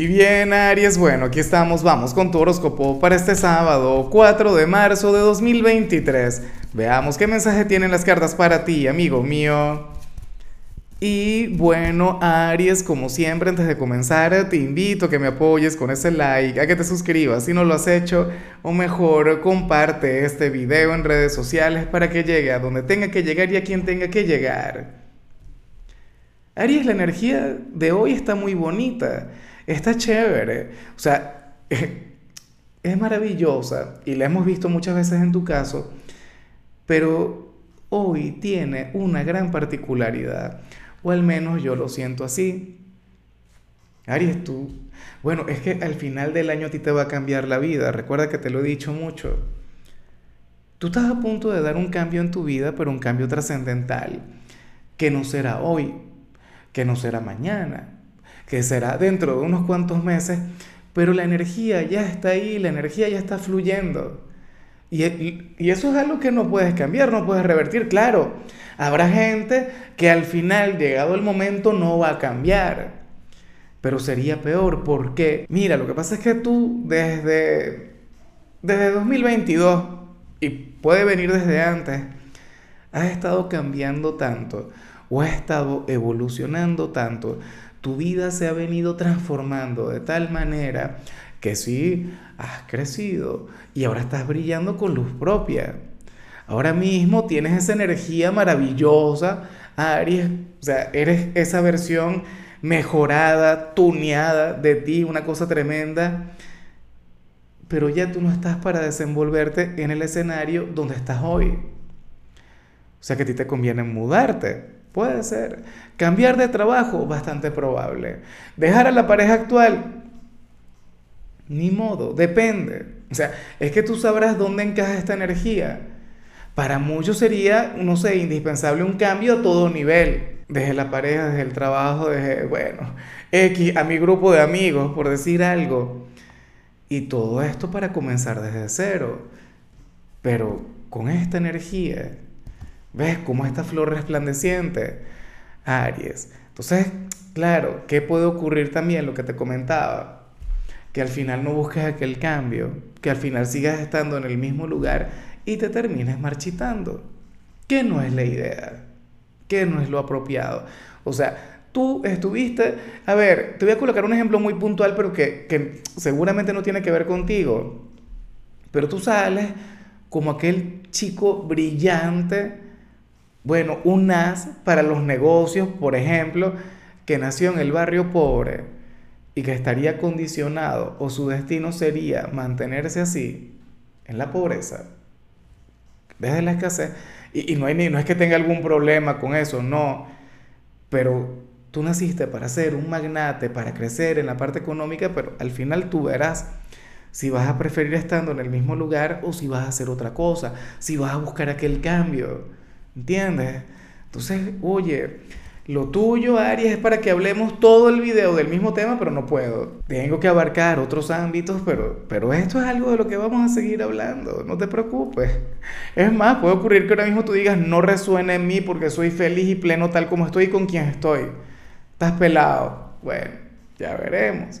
Y bien, Aries, bueno, aquí estamos, vamos con tu horóscopo para este sábado, 4 de marzo de 2023. Veamos qué mensaje tienen las cartas para ti, amigo mío. Y bueno, Aries, como siempre, antes de comenzar, te invito a que me apoyes con ese like, a que te suscribas si no lo has hecho, o mejor, comparte este video en redes sociales para que llegue a donde tenga que llegar y a quien tenga que llegar. Aries, la energía de hoy está muy bonita está chévere. O sea, es maravillosa y la hemos visto muchas veces en tu caso, pero hoy tiene una gran particularidad, o al menos yo lo siento así. Aries, tú, bueno, es que al final del año a ti te va a cambiar la vida, recuerda que te lo he dicho mucho. Tú estás a punto de dar un cambio en tu vida, pero un cambio trascendental, que no será hoy, que no será mañana, que será dentro de unos cuantos meses, pero la energía ya está ahí, la energía ya está fluyendo. Y, eso es algo que no puedes cambiar, no puedes revertir. Claro, habrá gente que al final, llegado el momento, no va a cambiar. Pero sería peor porque, mira, lo que pasa es que tú desde, desde 2022, y puede venir desde antes, has estado cambiando tanto o has estado evolucionando tanto tu vida se ha venido transformando de tal manera que sí, has crecido y ahora estás brillando con luz propia. Ahora mismo tienes esa energía maravillosa, Aries, o sea, eres esa versión mejorada, tuneada de ti, una cosa tremenda, pero ya tú no estás para desenvolverte en el escenario donde estás hoy. O sea que a ti te conviene mudarte. Puede ser. Cambiar de trabajo, bastante probable. Dejar a la pareja actual, ni modo, depende. O sea, es que tú sabrás dónde encaja esta energía. Para muchos sería, no sé, indispensable un cambio a todo nivel. Desde la pareja, desde el trabajo, desde, bueno, X, a mi grupo de amigos, por decir algo. Y todo esto para comenzar desde cero. Pero con esta energía ¿Ves cómo esta flor resplandeciente? Aries. Entonces, claro, ¿qué puede ocurrir también? Lo que te comentaba, que al final no busques aquel cambio, que al final sigas estando en el mismo lugar y te termines marchitando. Que no es la idea, que no es lo apropiado. O sea, tú estuviste, a ver, te voy a colocar un ejemplo muy puntual, pero que, que seguramente no tiene que ver contigo. Pero tú sales como aquel chico brillante, bueno, un as para los negocios, por ejemplo, que nació en el barrio pobre y que estaría condicionado o su destino sería mantenerse así, en la pobreza, desde la escasez. Y, no, hay no es que tenga algún problema con eso, no. Pero tú naciste para ser un magnate, para crecer en la parte económica, pero al final tú verás si vas a preferir estando en el mismo lugar o si vas a hacer otra cosa, si vas a buscar aquel cambio. ¿Entiendes? Entonces, oye, lo tuyo, Aries, es para que hablemos todo el video del mismo tema, pero no puedo. Tengo que abarcar otros ámbitos, pero, pero esto es algo de lo que vamos a seguir hablando. No te preocupes. Es más, puede ocurrir que ahora mismo tú digas, no resuena en mí porque soy feliz y pleno tal como estoy y con quien estoy. Estás pelado. Bueno, ya veremos.